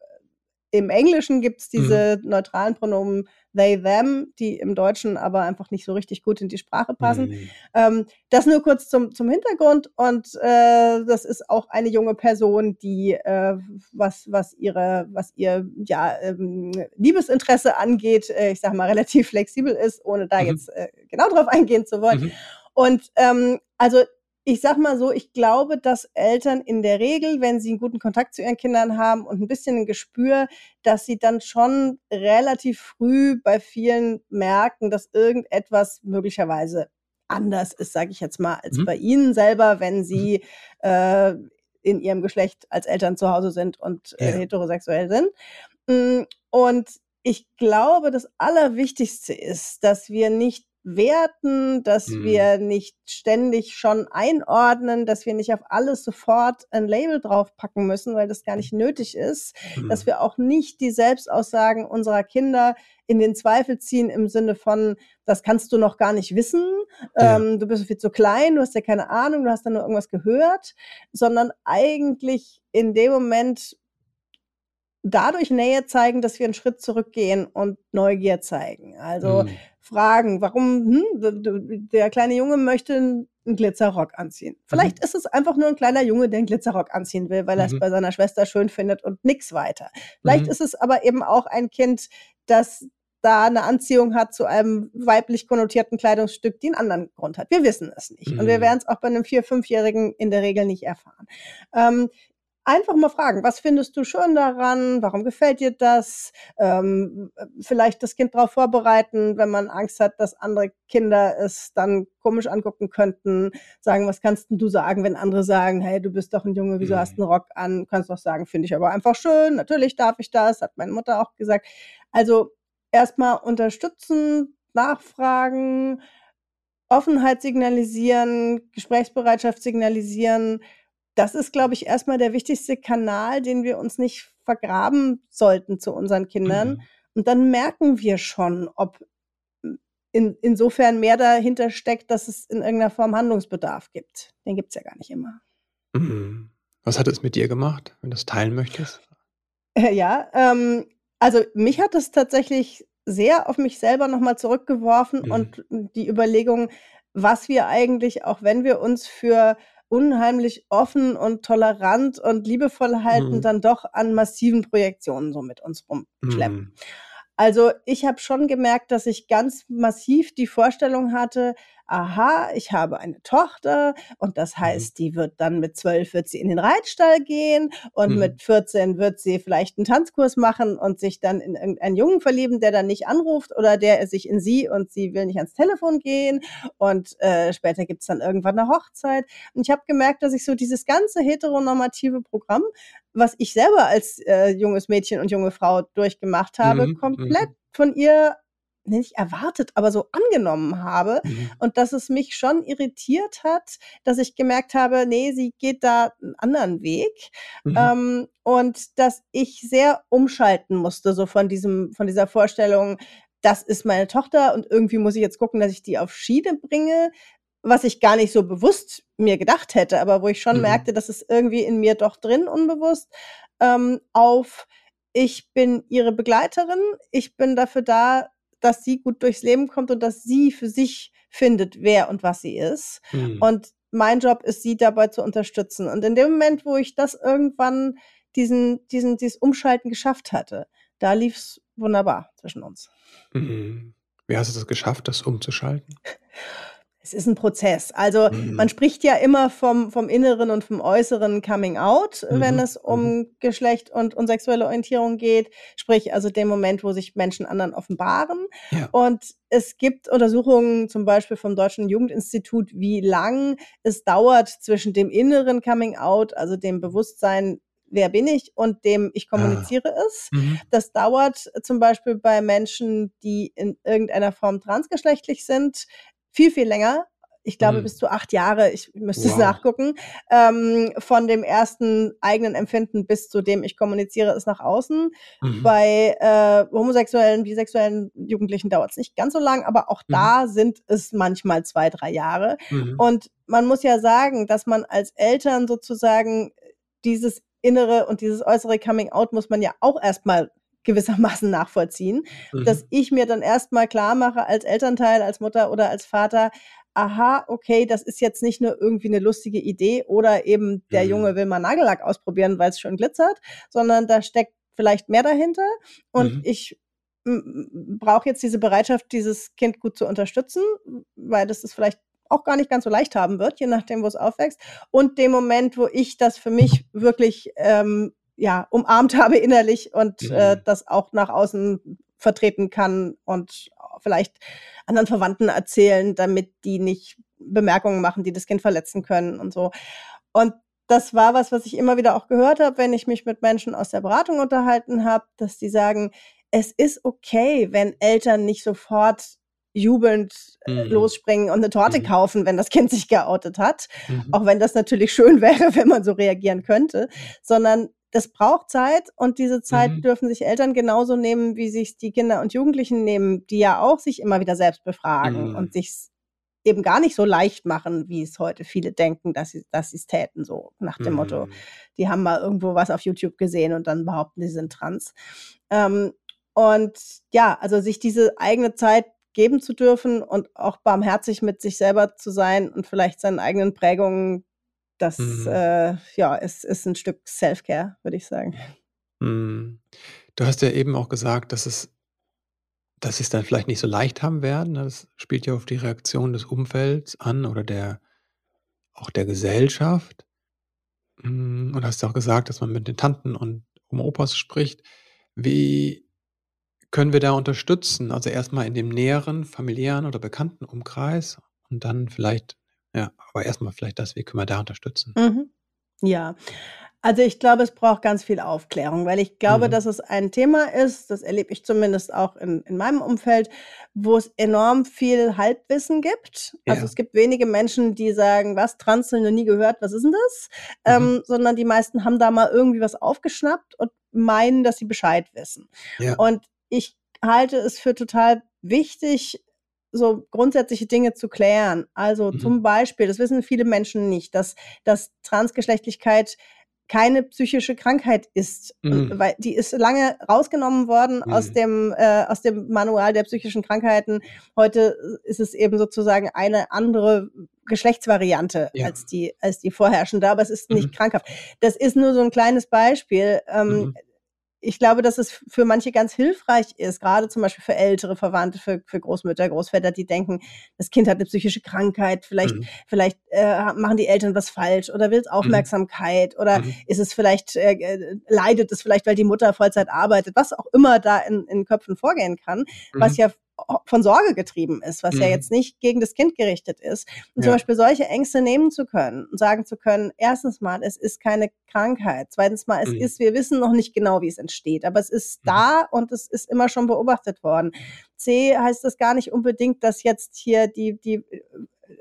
Im Englischen gibt es diese mhm. neutralen Pronomen they, them, die im Deutschen aber einfach nicht so richtig gut in die Sprache passen. Mhm. Ähm, das nur kurz zum, zum Hintergrund und äh, das ist auch eine junge Person, die äh, was, was ihre, was ihr ja, ähm, Liebesinteresse angeht, äh, ich sag mal, relativ flexibel ist, ohne da mhm. jetzt äh, genau drauf eingehen zu wollen. Mhm. Und ähm, also ich sag mal so, ich glaube, dass Eltern in der Regel, wenn sie einen guten Kontakt zu ihren Kindern haben und ein bisschen ein Gespür, dass sie dann schon relativ früh bei vielen merken, dass irgendetwas möglicherweise anders ist, sage ich jetzt mal, als mhm. bei ihnen selber, wenn mhm. sie äh, in ihrem Geschlecht als Eltern zu Hause sind und äh, heterosexuell sind. Mm, und ich glaube, das Allerwichtigste ist, dass wir nicht werten, dass mhm. wir nicht ständig schon einordnen, dass wir nicht auf alles sofort ein Label draufpacken müssen, weil das gar nicht nötig ist, mhm. dass wir auch nicht die Selbstaussagen unserer Kinder in den Zweifel ziehen im Sinne von, das kannst du noch gar nicht wissen, ja. ähm, du bist viel zu klein, du hast ja keine Ahnung, du hast da nur irgendwas gehört, sondern eigentlich in dem Moment dadurch Nähe zeigen, dass wir einen Schritt zurückgehen und Neugier zeigen. Also mhm. fragen, warum hm, der kleine Junge möchte einen Glitzerrock anziehen. Vielleicht mhm. ist es einfach nur ein kleiner Junge, der einen Glitzerrock anziehen will, weil er es mhm. bei seiner Schwester schön findet und nix weiter. Vielleicht mhm. ist es aber eben auch ein Kind, das da eine Anziehung hat zu einem weiblich konnotierten Kleidungsstück, die einen anderen Grund hat. Wir wissen es nicht. Und wir mhm. werden es auch bei einem Vier-, Fünfjährigen in der Regel nicht erfahren. Ähm, einfach mal fragen, was findest du schön daran? Warum gefällt dir das? Ähm, vielleicht das Kind darauf vorbereiten, wenn man Angst hat, dass andere Kinder es dann komisch angucken könnten. Sagen, was kannst du sagen, wenn andere sagen, hey, du bist doch ein Junge, wieso mhm. hast du einen Rock an? Du kannst doch sagen, finde ich aber einfach schön. Natürlich darf ich das, hat meine Mutter auch gesagt. Also erstmal unterstützen, nachfragen, Offenheit signalisieren, Gesprächsbereitschaft signalisieren, das ist, glaube ich, erstmal der wichtigste Kanal, den wir uns nicht vergraben sollten zu unseren Kindern. Mhm. Und dann merken wir schon, ob in, insofern mehr dahinter steckt, dass es in irgendeiner Form Handlungsbedarf gibt. Den gibt es ja gar nicht immer. Mhm. Was hat es mit dir gemacht, wenn du das teilen möchtest? Äh, ja, ähm, also mich hat es tatsächlich sehr auf mich selber nochmal zurückgeworfen mhm. und die Überlegung, was wir eigentlich, auch wenn wir uns für unheimlich offen und tolerant und liebevoll halten, mhm. dann doch an massiven Projektionen so mit uns rumschleppen. Mhm. Also ich habe schon gemerkt, dass ich ganz massiv die Vorstellung hatte, aha, ich habe eine Tochter und das mhm. heißt, die wird dann mit zwölf wird sie in den Reitstall gehen und mhm. mit 14 wird sie vielleicht einen Tanzkurs machen und sich dann in irgendeinen Jungen verlieben, der dann nicht anruft oder der sich in sie und sie will nicht ans Telefon gehen und äh, später gibt's dann irgendwann eine Hochzeit. Und ich habe gemerkt, dass ich so dieses ganze heteronormative Programm, was ich selber als äh, junges Mädchen und junge Frau durchgemacht habe, mhm. komplett mhm. von ihr nicht erwartet, aber so angenommen habe. Mhm. Und dass es mich schon irritiert hat, dass ich gemerkt habe, nee, sie geht da einen anderen Weg. Mhm. Ähm, und dass ich sehr umschalten musste, so von diesem, von dieser Vorstellung, das ist meine Tochter und irgendwie muss ich jetzt gucken, dass ich die auf Schiene bringe, was ich gar nicht so bewusst mir gedacht hätte, aber wo ich schon mhm. merkte, dass es irgendwie in mir doch drin unbewusst ähm, auf ich bin ihre Begleiterin, ich bin dafür da, dass sie gut durchs Leben kommt und dass sie für sich findet, wer und was sie ist. Mhm. Und mein Job ist, sie dabei zu unterstützen. Und in dem Moment, wo ich das irgendwann diesen, diesen, dieses Umschalten geschafft hatte, da lief es wunderbar zwischen uns. Mhm. Wie hast du das geschafft, das umzuschalten? Es ist ein Prozess. Also mhm. man spricht ja immer vom, vom inneren und vom äußeren Coming Out, mhm. wenn es um mhm. Geschlecht und, und sexuelle Orientierung geht. Sprich also dem Moment, wo sich Menschen anderen offenbaren. Ja. Und es gibt Untersuchungen zum Beispiel vom Deutschen Jugendinstitut, wie lang es dauert zwischen dem inneren Coming Out, also dem Bewusstsein, wer bin ich und dem ich ah. kommuniziere ah. es. Mhm. Das dauert zum Beispiel bei Menschen, die in irgendeiner Form transgeschlechtlich sind, viel, viel länger. Ich glaube, mhm. bis zu acht Jahre, ich müsste wow. es nachgucken, ähm, von dem ersten eigenen Empfinden bis zu dem ich kommuniziere es nach außen. Mhm. Bei äh, homosexuellen, bisexuellen Jugendlichen dauert es nicht ganz so lang, aber auch mhm. da sind es manchmal zwei, drei Jahre. Mhm. Und man muss ja sagen, dass man als Eltern sozusagen dieses innere und dieses äußere Coming Out muss man ja auch erstmal gewissermaßen nachvollziehen, mhm. dass ich mir dann erstmal klar mache als Elternteil, als Mutter oder als Vater, aha, okay, das ist jetzt nicht nur irgendwie eine lustige Idee oder eben der mhm. Junge will mal Nagellack ausprobieren, weil es schön glitzert, sondern da steckt vielleicht mehr dahinter und mhm. ich brauche jetzt diese Bereitschaft, dieses Kind gut zu unterstützen, weil das ist vielleicht auch gar nicht ganz so leicht haben wird, je nachdem, wo es aufwächst. Und dem Moment, wo ich das für mich wirklich ähm, ja, umarmt habe innerlich und äh, mhm. äh, das auch nach außen vertreten kann und vielleicht anderen Verwandten erzählen, damit die nicht Bemerkungen machen, die das Kind verletzen können und so. Und das war was, was ich immer wieder auch gehört habe, wenn ich mich mit Menschen aus der Beratung unterhalten habe, dass die sagen, es ist okay, wenn Eltern nicht sofort jubelnd Mhm. losspringen und eine Torte Mhm. kaufen, wenn das Kind sich geoutet hat. Mhm. Auch wenn das natürlich schön wäre, wenn man so reagieren könnte, sondern das braucht Zeit und diese Zeit Mhm. dürfen sich Eltern genauso nehmen, wie sich die Kinder und Jugendlichen nehmen, die ja auch sich immer wieder selbst befragen Mhm. und sich's eben gar nicht so leicht machen, wie es heute viele denken, dass sie dass sie's täten, so nach dem Motto, Mhm. die haben mal irgendwo was auf YouTube gesehen und dann behaupten, sie sind trans. Ähm, und ja, also sich diese eigene Zeit geben zu dürfen und auch barmherzig mit sich selber zu sein und vielleicht seinen eigenen Prägungen, das, Mhm. äh, ja, ist ist 'n Stück Self-Care, würde ich sagen. Mhm. Du hast ja eben auch gesagt, dass es dass sie's dann vielleicht nicht so leicht haben werden, ne? Das spielt ja auf die Reaktion des Umfelds an oder der auch der Gesellschaft. Hm, und hast ja auch gesagt, dass man mit den Tanten und Oma, Opas spricht. Wie können wir da unterstützen? Also, erst mal in dem näheren familiären oder bekannten Umkreis und dann vielleicht ja, aber erst mal vielleicht das, wie können wir da unterstützen? Mhm. Ja. Also, ich glaube, es braucht ganz viel Aufklärung, weil ich glaube, Mhm. dass es ein Thema ist, das erlebe ich zumindest auch in in meinem Umfeld, wo es enorm viel Halbwissen gibt. Also, Ja. es gibt wenige Menschen, die sagen: „Was, Trans, noch nie gehört, was ist 'n das?“ Mhm. Ähm, sondern die meisten haben da mal irgendwie was aufgeschnappt und meinen, dass sie Bescheid wissen. Ja. Und ich halte es für total wichtig, so grundsätzliche Dinge zu klären. Also, Mhm. zum Beispiel, das wissen viele Menschen nicht, dass dass Transgeschlechtlichkeit keine psychische Krankheit ist, Mhm. weil die ist lange rausgenommen worden aus Mhm. dem äh, aus dem Manual der psychischen Krankheiten. Heute ist es eben sozusagen eine andere Geschlechtsvariante Ja. als die als die vorherrschende, aber es ist nicht Mhm. krankhaft. Das ist nur so 'n kleines Beispiel. Ähm, Mhm. Ich glaube, dass es für manche ganz hilfreich ist, grade zum Beispiel für ältere Verwandte, für für Großmütter, Großväter, die denken, das Kind hat 'ne psychische Krankheit, vielleicht Mhm. vielleicht, äh, machen die Eltern was falsch oder will's Mhm. Aufmerksamkeit oder Mhm. ist es vielleicht äh, äh, leidet es vielleicht, weil die Mutter Vollzeit arbeitet, was auch immer da in in Köpfen vorgehen kann, was Mhm. ja von Sorge getrieben ist, was ja Mhm. jetzt nicht gegen das Kind gerichtet ist. Und zum Ja. Beispiel solche Ängste nehmen zu können und sagen zu können: „Erstens mal, es ist keine Krankheit. Zweitens mal, es Mhm. ist wir wissen noch nicht genau, wie es entsteht, aber es ist Mhm. da und es ist immer schon beobachtet worden.“ C heißt das gar nicht unbedingt, dass jetzt hier die die äh,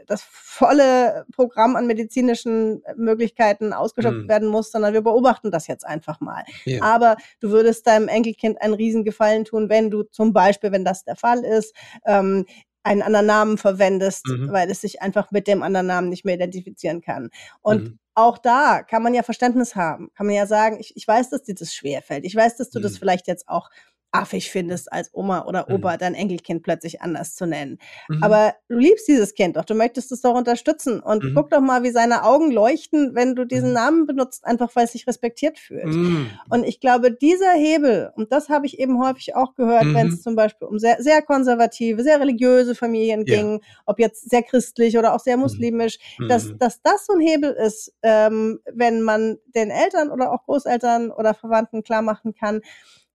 das volle Programm an medizinischen Möglichkeiten ausgeschöpft Mhm. werden muss, sondern wir beobachten das jetzt einfach mal. Ja. Aber du würdest deinem Enkelkind einen Riesengefallen tun, wenn du zum Beispiel, wenn das der Fall ist, ähm, einen anderen Namen verwendest, Mhm. weil es sich einfach mit dem anderen Namen nicht mehr identifizieren kann. Und Mhm. auch da kann man ja Verständnis haben. Kann man ja sagen: „Ich ich weiß, dass dir das schwerfällt. Ich weiß, dass du das Mhm. vielleicht jetzt auch affig findest, als Oma oder Opa Mhm. dein Enkelkind plötzlich anders zu nennen. Mhm. Aber du liebst dieses Kind doch, du möchtest es doch unterstützen und Mhm. guck doch mal, wie seine Augen leuchten, wenn du diesen Mhm. Namen benutzt, einfach weil es sich respektiert fühlt.“ Mhm. Und ich glaube, dieser Hebel und das habe ich eben häufig auch gehört, wenn's Mhm. zum Beispiel um sehr sehr konservative, sehr religiöse Familien Ja. ging, ob jetzt sehr christlich oder auch sehr muslimisch, dass dass das so 'n Hebel ist, ähm, wenn man den Eltern oder auch Großeltern oder Verwandten klarmachen kann: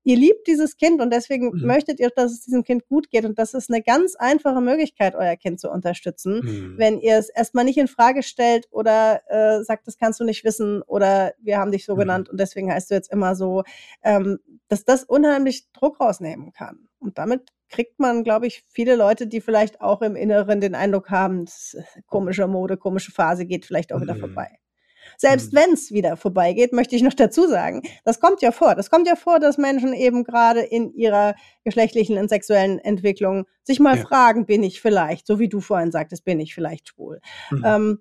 Ihr liebt dieses Kind und deswegen Mhm. möchtet ihr, dass es diesem Kind gut geht und das ist 'ne ganz einfache Möglichkeit, euer Kind zu unterstützen, Mhm. wenn ihr es erst mal nicht infrage stellt oder, äh, sagt: „Das kannst du nicht wissen“ oder „Wir haben dich so Mhm. genannt und deswegen heißt du jetzt immer so“, ähm, dass das unheimlich Druck rausnehmen kann. Und damit kriegt man, glaube ich, viele Leute, die vielleicht auch im Inneren den Eindruck haben, komische Mode, komische Phase, geht vielleicht auch wieder Mhm. vorbei. Selbst Mhm. wenn's wieder vorbeigeht, möchte ich noch dazu sagen, das kommt ja vor. Das kommt ja vor, dass Menschen eben grade in ihrer geschlechtlichen und sexuellen Entwicklung sich mal Ja. fragen: „Bin ich vielleicht“ so wie du vorhin sagtest: „Bin ich vielleicht schwul?“ Mhm. Ähm,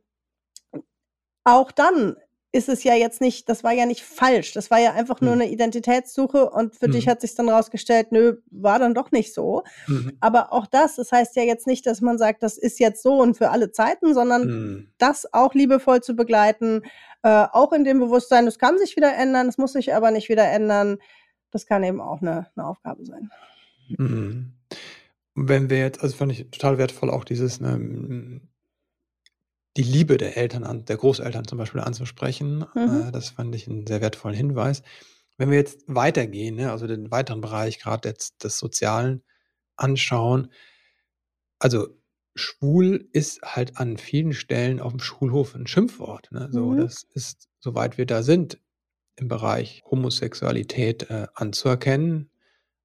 auch dann ist es ja jetzt nicht das war ja nicht falsch. Das war ja einfach nur Mhm. 'ne Identitätssuche und für dich Mhm. hat sich's dann rausgestellt: „Nö, war dann doch nicht so.“ Mhm. Aber auch das das heißt ja jetzt nicht, dass man sagt, das ist jetzt so und für alle Zeiten, sondern Mhm. das auch liebevoll zu begleiten, äh, auch in dem Bewusstsein, es kann sich wieder ändern, es muss sich aber nicht wieder ändern. Das kann eben auch 'ne 'ne Aufgabe sein. Mhm. Wenn wir jetzt also, fand ich total wertvoll auch dieses, ne, die Liebe der Eltern an der Großeltern zum Beispiel anzusprechen. Mhm. Äh, das fand ich 'n sehr wertvollen Hinweis. Wenn wir jetzt weitergehen, ne, also den weiteren Bereich grad jetzt des Sozialen anschauen also, schwul ist halt an vielen Stellen aufm Schulhof 'n Schimpfwort, ne? So, Mhm. das ist, soweit wir da sind, im Bereich Homosexualität, äh, anzuerkennen.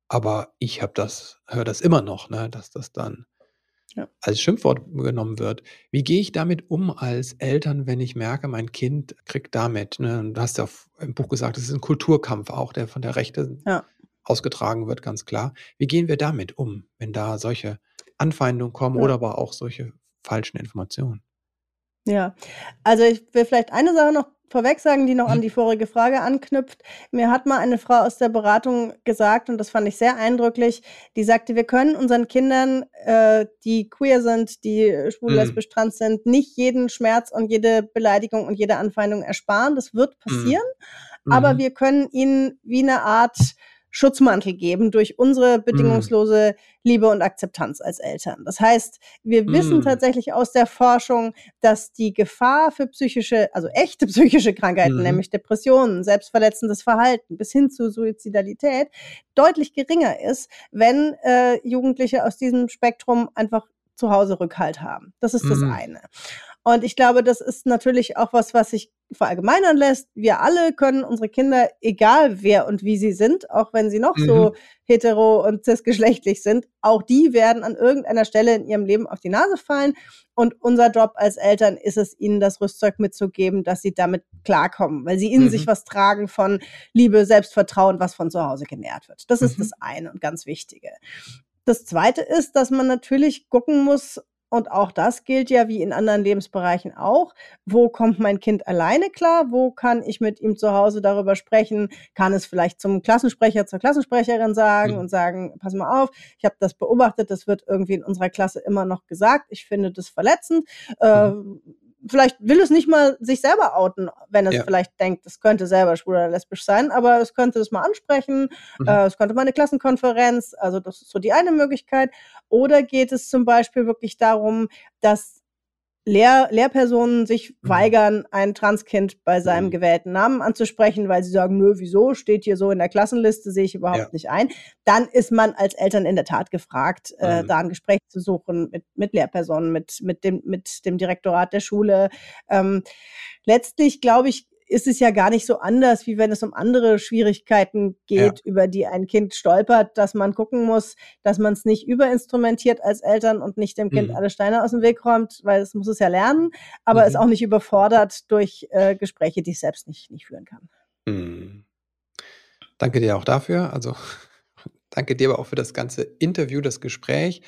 Aber ich habe das höre das immer noch, ne, dass das dann ja. als Schimpfwort genommen wird. Wie gehe ich damit um als Eltern, wenn ich merke, mein Kind kriegt damit, ne? du hast ja im Buch gesagt, es ist ein Kulturkampf auch, der von der Rechte ja. ausgetragen wird, ganz klar. Wie gehen wir damit um, wenn da solche Anfeindungen kommen ja. oder aber auch solche falschen Informationen? Ja, also ich will vielleicht eine Sache noch vorweg sagen, die noch an mhm. die vorige Frage anknüpft. Mir hat mal eine Frau aus der Beratung gesagt, und das fand ich sehr eindrücklich, die sagte, wir können unseren Kindern, äh, die queer sind, die schwul, mhm. lesbisch, trans sind, nicht jeden Schmerz und jede Beleidigung und jede Anfeindung ersparen. Das wird mhm. passieren. Mhm. Aber wir können ihnen wie eine Art Schutzmantel geben durch unsere mm. bedingungslose Liebe und Akzeptanz als Eltern. Das heißt, wir wissen mm. tatsächlich aus der Forschung, dass die Gefahr für psychische, also echte psychische Krankheiten, mm. nämlich Depressionen, selbstverletzendes Verhalten bis hin zu Suizidalität, deutlich geringer ist, wenn äh, Jugendliche aus diesem Spektrum einfach zu Hause Rückhalt haben. Das ist das eine. Und ich glaube, das ist natürlich auch was, was sich verallgemeinern lässt. Wir alle können unsere Kinder, egal wer und wie sie sind, auch wenn sie noch mhm. so hetero und cisgeschlechtlich sind, auch die werden an irgendeiner Stelle in ihrem Leben auf die Nase fallen. Und unser Job als Eltern ist es, ihnen das Rüstzeug mitzugeben, dass sie damit klarkommen, weil sie in mhm. sich was tragen von Liebe, Selbstvertrauen, was von zu Hause genährt wird. Das mhm. ist das eine und ganz Wichtige. Das zweite ist, dass man natürlich gucken muss, und auch das gilt ja wie in anderen Lebensbereichen auch. Wo kommt mein Kind alleine klar? Wo kann ich mit ihm zu Hause darüber sprechen? Kann es vielleicht zum Klassensprecher, zur Klassensprecherin sagen mhm. und sagen, pass mal auf, ich habe das beobachtet, das wird irgendwie in unserer Klasse immer noch gesagt. Ich finde das verletzend. Mhm. Äh, vielleicht will es nicht mal sich selber outen, wenn es ja. vielleicht denkt, es könnte selber schwul oder lesbisch sein, aber es könnte es mal ansprechen, mhm. äh, es könnte mal eine Klassenkonferenz, also das ist so die eine Möglichkeit. Oder geht es zum Beispiel wirklich darum, dass Lehr Lehrpersonen sich mhm. weigern, ein Transkind bei seinem mhm. gewählten Namen anzusprechen, weil sie sagen, nö, wieso, steht hier so in der Klassenliste, sehe ich überhaupt ja. nicht ein. Dann ist man als Eltern in der Tat gefragt, äh, mhm. äh, da ein Gespräch zu suchen mit, mit Lehrpersonen, mit, mit, dem, mit dem Direktorat der Schule. Ähm, letztlich, glaube ich, ist es ja gar nicht so anders, wie wenn es um andere Schwierigkeiten geht, ja. über die ein Kind stolpert, dass man gucken muss, dass man es nicht überinstrumentiert als Eltern und nicht dem Kind mhm. alle Steine aus dem Weg räumt, weil es muss es ja lernen, aber mhm. es auch nicht überfordert durch äh, Gespräche, die es selbst nicht, nicht führen kann. Mhm. Danke dir auch dafür. Also danke dir aber auch für das ganze Interview, das Gespräch.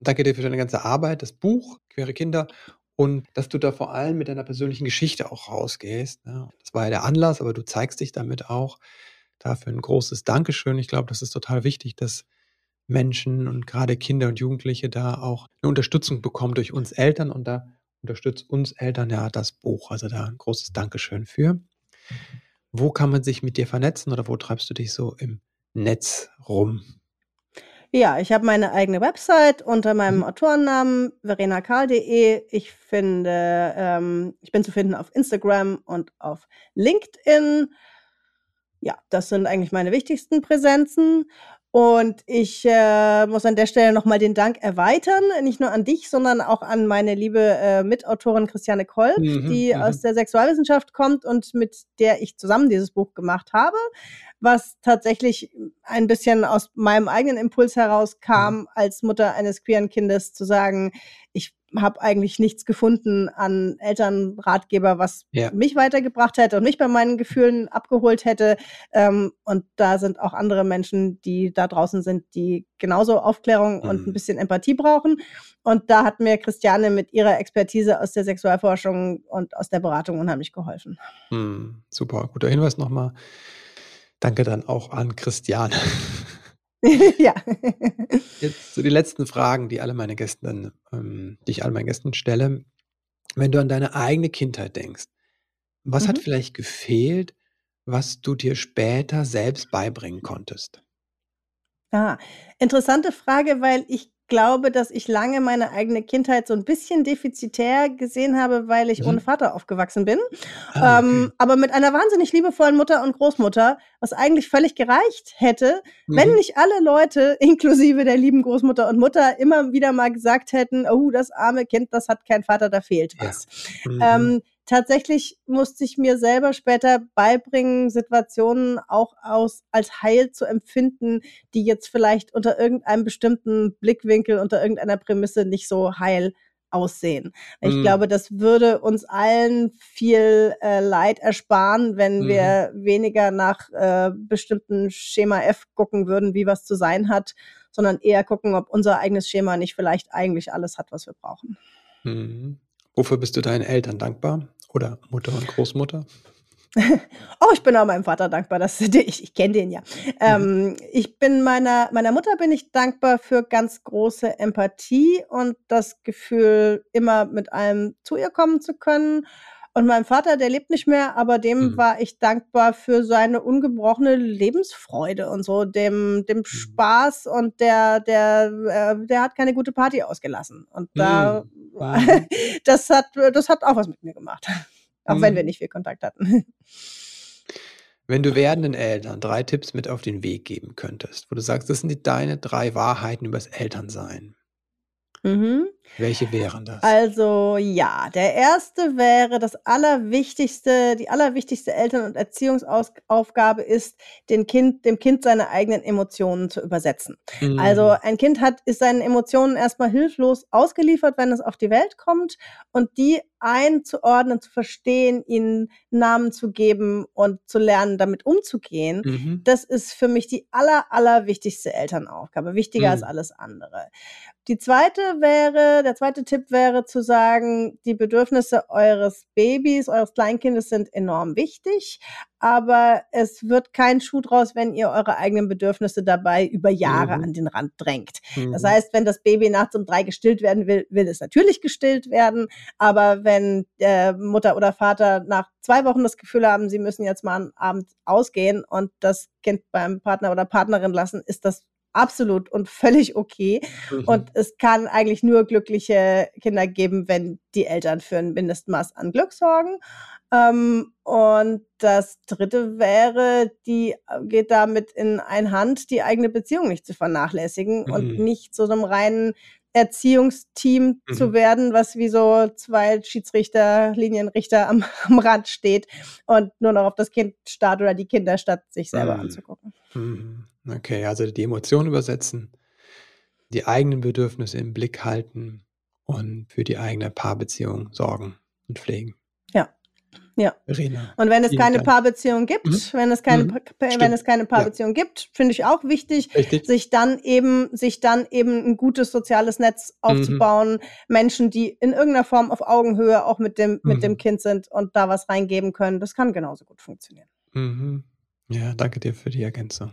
Danke dir für deine ganze Arbeit, das Buch Queere Kinder und dass du da vor allem mit deiner persönlichen Geschichte auch rausgehst. Ne? Das war ja der Anlass, aber du zeigst dich damit auch. Dafür ein großes Dankeschön. Ich glaube, das ist total wichtig, dass Menschen und gerade Kinder und Jugendliche da auch eine Unterstützung bekommen durch uns Eltern und da unterstützt uns Eltern ja das Buch. Also da ein großes Dankeschön für. Wo kann man sich mit dir vernetzen oder wo treibst du dich so im Netz rum? Ja, ich habe meine eigene Website unter meinem mhm. Autorennamen verenakarl.de. Ich finde, ähm, ich bin zu finden auf Instagram und auf LinkedIn. Ja, das sind eigentlich meine wichtigsten Präsenzen. Und ich äh, muss an der Stelle nochmal den Dank erweitern, nicht nur an dich, sondern auch an meine liebe äh, Mitautorin Christiane Kolb, mhm, die mhm. aus der Sexualwissenschaft kommt und mit der ich zusammen dieses Buch gemacht habe, was tatsächlich ein bisschen aus meinem eigenen Impuls herauskam, mhm. als Mutter eines queeren Kindes zu sagen, ich habe eigentlich nichts gefunden an Elternratgeber, was ja. mich weitergebracht hätte und mich bei meinen Gefühlen abgeholt hätte. Ähm, und da sind auch andere Menschen, die da draußen sind, die genauso Aufklärung mhm. und ein bisschen Empathie brauchen. Und da hat mir Christiane mit ihrer Expertise aus der Sexualforschung und aus der Beratung unheimlich geholfen. Mhm. Super, guter Hinweis nochmal. Danke dann auch an Christiane. ja. Jetzt so die letzten Fragen, die alle meine Gäste, ähm, die ich all meinen Gästen stelle. Wenn du an deine eigene Kindheit denkst, was mhm. hat vielleicht gefehlt, was du dir später selbst beibringen konntest? Ah, interessante Frage, weil ich glaube, dass ich lange meine eigene Kindheit so ein bisschen defizitär gesehen habe, weil ich mhm. ohne Vater aufgewachsen bin. Ah, okay. ähm, aber mit einer wahnsinnig liebevollen Mutter und Großmutter, was eigentlich völlig gereicht hätte, mhm. wenn nicht alle Leute, inklusive der lieben Großmutter und Mutter, immer wieder mal gesagt hätten, oh, das arme Kind, das hat keinen Vater, da fehlt was. Ja. Mhm. Ähm, tatsächlich musste ich mir selber später beibringen, Situationen auch aus, als heil zu empfinden, die jetzt vielleicht unter irgendeinem bestimmten Blickwinkel, unter irgendeiner Prämisse nicht so heil aussehen. Ich mhm. glaube, das würde uns allen viel äh, Leid ersparen, wenn mhm. wir weniger nach äh, bestimmten Schema F gucken würden, wie was zu sein hat, sondern eher gucken, ob unser eigenes Schema nicht vielleicht eigentlich alles hat, was wir brauchen. Mhm. Wofür bist du deinen Eltern dankbar? Oder Mutter und Großmutter? oh, ich bin auch meinem Vater dankbar, dass ich, ich kenne den ja. Ähm, mhm. ich bin meiner, meiner Mutter bin ich dankbar für ganz große Empathie und das Gefühl, immer mit allem zu ihr kommen zu können. Und mein Vater, der lebt nicht mehr, aber dem mhm. war ich dankbar für seine ungebrochene Lebensfreude und so, dem, dem mhm. Spaß und der, der, äh, der hat keine gute Party ausgelassen. Und da, mhm. das hat, das hat auch was mit mir gemacht. Auch wenn wir mhm. nicht viel Kontakt hatten. Wenn du werdenden Eltern drei Tipps mit auf den Weg geben könntest, wo du sagst, das sind die, deine drei Wahrheiten übers Elternsein. Mhm. Welche wären das? Also ja, der erste wäre das allerwichtigste, die allerwichtigste Eltern- und Erziehungsaufgabe ist, den Kind, dem Kind seine eigenen Emotionen zu übersetzen. Mhm. Also ein Kind hat, ist seinen Emotionen erstmal hilflos ausgeliefert, wenn es auf die Welt kommt und die einzuordnen, zu verstehen, ihnen Namen zu geben und zu lernen, damit umzugehen, mhm. das ist für mich die aller, allerwichtigste Elternaufgabe, wichtiger mhm. als alles andere. Die zweite wäre, der zweite Tipp wäre zu sagen, die Bedürfnisse eures Babys, eures Kleinkindes sind enorm wichtig, aber es wird kein Schuh draus, wenn ihr eure eigenen Bedürfnisse dabei über Jahre mhm. an den Rand drängt. Mhm. Das heißt, wenn das Baby nachts um drei gestillt werden will, will es natürlich gestillt werden, aber wenn äh, Mutter oder Vater nach zwei Wochen das Gefühl haben, sie müssen jetzt mal am Abend ausgehen und das Kind beim Partner oder Partnerin lassen, ist das absolut und völlig okay. Mhm. Und es kann eigentlich nur glückliche Kinder geben, wenn die Eltern für ein Mindestmaß an Glück sorgen. Ähm, und das dritte wäre, die geht damit in ein Hand, die eigene Beziehung nicht zu vernachlässigen mhm. und nicht zu so einem reinen Erziehungsteam mhm. zu werden, was wie so zwei Schiedsrichter, Linienrichter am, am Rand steht und nur noch auf das Kind starrt oder die Kinder statt sich selber mhm. anzugucken. Mhm. Okay, also die Emotionen übersetzen, die eigenen Bedürfnisse im Blick halten und für die eigene Paarbeziehung sorgen und pflegen. Ja. Ja. Verena, und wenn es keine Dank. Paarbeziehung gibt, mhm. wenn es keine, mhm. wenn es keine Paarbeziehung ja. gibt, finde ich auch wichtig, Richtig. sich dann eben, sich dann eben ein gutes soziales Netz aufzubauen, mhm. Menschen, die in irgendeiner Form auf Augenhöhe auch mit dem, mit dem mhm. Kind sind und da was reingeben können, das kann genauso gut funktionieren. Mhm. Ja, danke dir für die Ergänzung.